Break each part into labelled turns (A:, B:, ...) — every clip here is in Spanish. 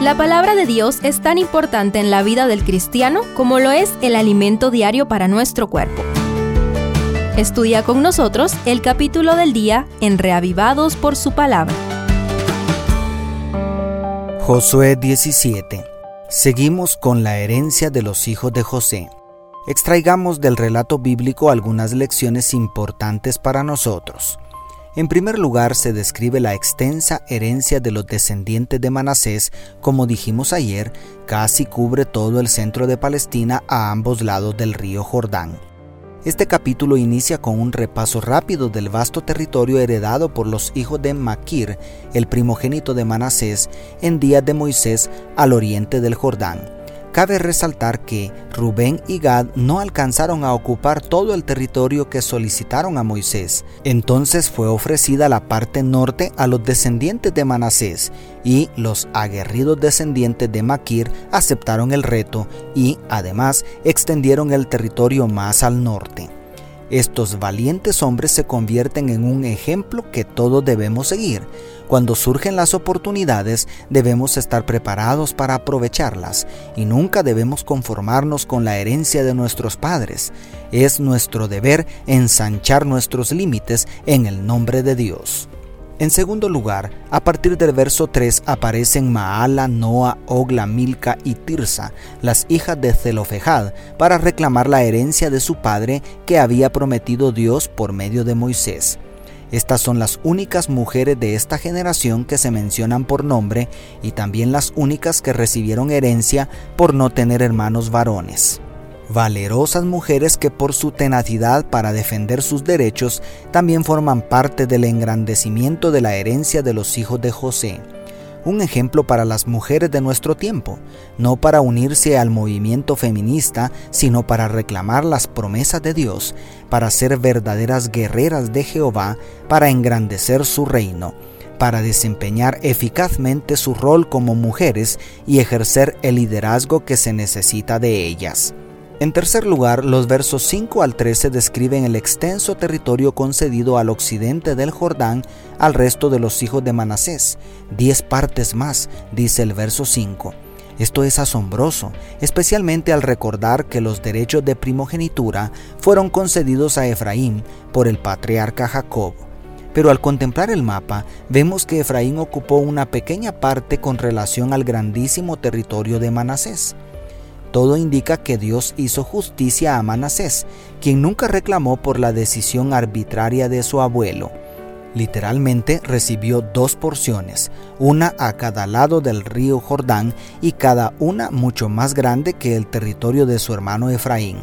A: La palabra de Dios es tan importante en la vida del cristiano como lo es el alimento diario para nuestro cuerpo. Estudia con nosotros el capítulo del día en Reavivados por su palabra.
B: Josué 17. Seguimos con la herencia de los hijos de José. Extraigamos del relato bíblico algunas lecciones importantes para nosotros. En primer lugar, se describe la extensa herencia de los descendientes de Manasés, como dijimos ayer, casi cubre todo el centro de Palestina a ambos lados del río Jordán. Este capítulo inicia con un repaso rápido del vasto territorio heredado por los hijos de Maquir, el primogénito de Manasés, en días de Moisés al oriente del Jordán. Cabe resaltar que Rubén y Gad no alcanzaron a ocupar todo el territorio que solicitaron a Moisés. Entonces fue ofrecida la parte norte a los descendientes de Manasés y los aguerridos descendientes de Maquir aceptaron el reto y además extendieron el territorio más al norte. Estos valientes hombres se convierten en un ejemplo que todos debemos seguir. Cuando surgen las oportunidades debemos estar preparados para aprovecharlas y nunca debemos conformarnos con la herencia de nuestros padres. Es nuestro deber ensanchar nuestros límites en el nombre de Dios. En segundo lugar, a partir del verso 3 aparecen Maala, Noa, Ogla, Milca y Tirsa, las hijas de Zelofejad, para reclamar la herencia de su padre que había prometido Dios por medio de Moisés. Estas son las únicas mujeres de esta generación que se mencionan por nombre y también las únicas que recibieron herencia por no tener hermanos varones valerosas mujeres que por su tenacidad para defender sus derechos también forman parte del engrandecimiento de la herencia de los hijos de José. Un ejemplo para las mujeres de nuestro tiempo, no para unirse al movimiento feminista, sino para reclamar las promesas de Dios, para ser verdaderas guerreras de Jehová, para engrandecer su reino para desempeñar eficazmente su rol como mujeres y ejercer el liderazgo que se necesita de ellas. En tercer lugar, los versos 5 al 13 describen el extenso territorio concedido al occidente del Jordán al resto de los hijos de Manasés, diez partes más, dice el verso 5. Esto es asombroso, especialmente al recordar que los derechos de primogenitura fueron concedidos a Efraín por el patriarca Jacob. Pero al contemplar el mapa, vemos que Efraín ocupó una pequeña parte con relación al grandísimo territorio de Manasés. Todo indica que Dios hizo justicia a Manasés, quien nunca reclamó por la decisión arbitraria de su abuelo. Literalmente recibió dos porciones, una a cada lado del río Jordán y cada una mucho más grande que el territorio de su hermano Efraín.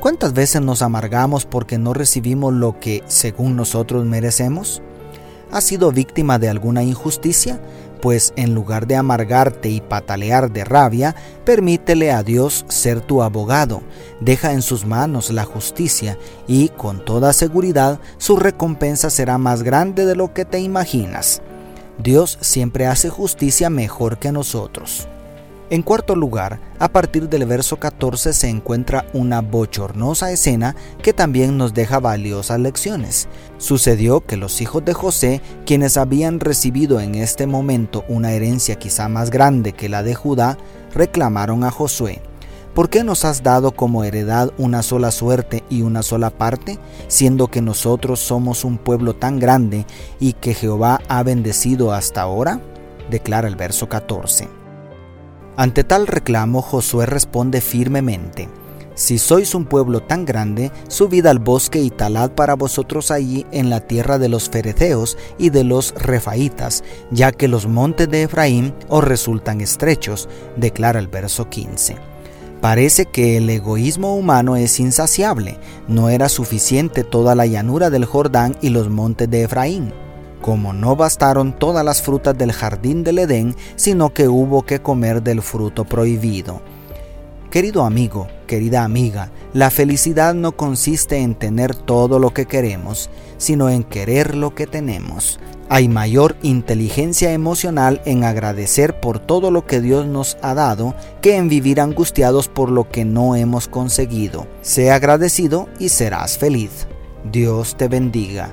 B: ¿Cuántas veces nos amargamos porque no recibimos lo que, según nosotros, merecemos? ¿Has sido víctima de alguna injusticia? Pues en lugar de amargarte y patalear de rabia, permítele a Dios ser tu abogado, deja en sus manos la justicia y con toda seguridad su recompensa será más grande de lo que te imaginas. Dios siempre hace justicia mejor que nosotros. En cuarto lugar, a partir del verso 14 se encuentra una bochornosa escena que también nos deja valiosas lecciones. Sucedió que los hijos de José, quienes habían recibido en este momento una herencia quizá más grande que la de Judá, reclamaron a Josué. ¿Por qué nos has dado como heredad una sola suerte y una sola parte, siendo que nosotros somos un pueblo tan grande y que Jehová ha bendecido hasta ahora? Declara el verso 14. Ante tal reclamo, Josué responde firmemente, Si sois un pueblo tan grande, subid al bosque y talad para vosotros allí en la tierra de los fereceos y de los refaitas, ya que los montes de Efraín os resultan estrechos, declara el verso 15. Parece que el egoísmo humano es insaciable, no era suficiente toda la llanura del Jordán y los montes de Efraín como no bastaron todas las frutas del jardín del Edén, sino que hubo que comer del fruto prohibido. Querido amigo, querida amiga, la felicidad no consiste en tener todo lo que queremos, sino en querer lo que tenemos. Hay mayor inteligencia emocional en agradecer por todo lo que Dios nos ha dado que en vivir angustiados por lo que no hemos conseguido. Sé agradecido y serás feliz. Dios te bendiga